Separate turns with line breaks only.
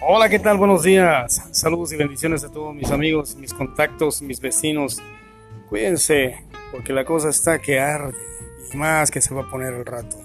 Hola, ¿qué tal? Buenos días. Saludos y bendiciones a todos mis amigos, mis contactos, mis vecinos. Cuídense, porque la cosa está que arde y más que se va a poner el rato.